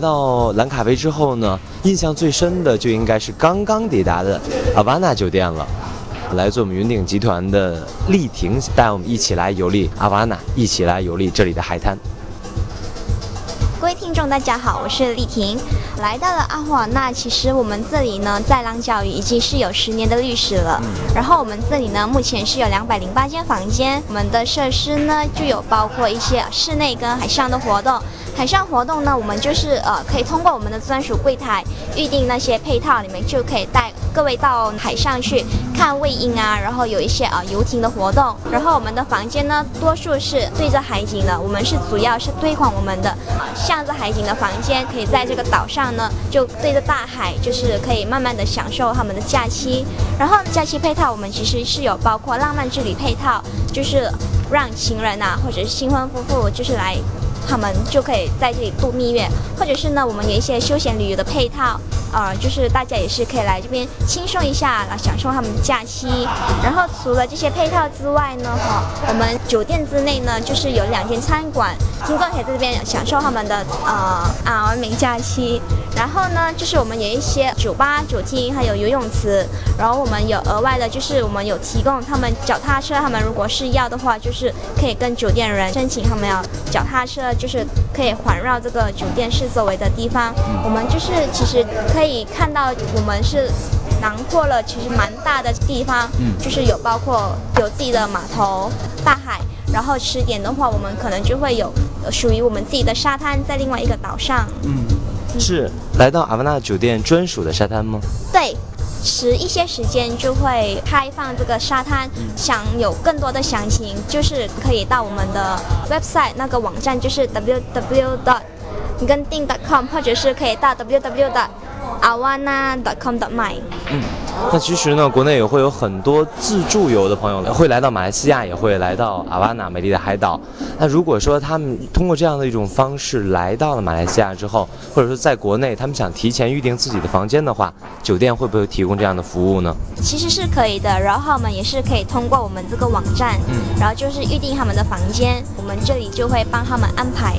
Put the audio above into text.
到兰卡威之后呢，印象最深的就应该是刚刚抵达的阿瓦纳酒店了。来自我们云顶集团的丽婷带我们一起来游历阿瓦纳，一起来游历这里的海滩。各位听众，大家好，我是丽婷。来到了阿华那，其实我们这里呢，在浪角屿已经是有十年的历史了。然后我们这里呢，目前是有两百零八间房间。我们的设施呢，就有包括一些室内跟海上的活动。海上活动呢，我们就是呃，可以通过我们的专属柜台预定那些配套，你们就可以带各位到海上去看卫鹰啊，然后有一些呃游艇的活动。然后我们的房间呢，多数是对着海景的，我们是主要是推广我们的啊。向着海景的房间，可以在这个岛上呢，就对着大海，就是可以慢慢的享受他们的假期。然后假期配套，我们其实是有包括浪漫之旅配套，就是让情人啊，或者是新婚夫妇，就是来。他们就可以在这里度蜜月，或者是呢，我们有一些休闲旅游的配套，呃，就是大家也是可以来这边轻松一下，来享受他们的假期。然后除了这些配套之外呢，哈，我们酒店之内呢，就是有两间餐馆，听众可以在这边享受他们的呃啊完美假期。然后呢，就是我们有一些酒吧、酒厅，还有游泳池。然后我们有额外的，就是我们有提供他们脚踏车，他们如果是要的话，就是可以跟酒店人申请，他们要脚踏车，就是可以环绕这个酒店室周围的地方。我们就是其实可以看到，我们是囊括了其实蛮大的地方，就是有包括有自己的码头、大海。然后吃点的话，我们可能就会有属于我们自己的沙滩，在另外一个岛上。嗯。是来到阿瓦纳酒店专属的沙滩吗？对，迟一些时间就会开放这个沙滩。想有更多的详情，就是可以到我们的 website 那个网站，就是 www. 跟定 .com，或者是可以到 www. awana.com.my。嗯。那其实呢，国内也会有很多自助游的朋友会来到马来西亚，也会来到阿瓦纳美丽的海岛。那如果说他们通过这样的一种方式来到了马来西亚之后，或者说在国内他们想提前预定自己的房间的话，酒店会不会提供这样的服务呢？其实是可以的，然后我们也是可以通过我们这个网站，嗯，然后就是预定他们的房间，我们这里就会帮他们安排。